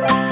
Bye.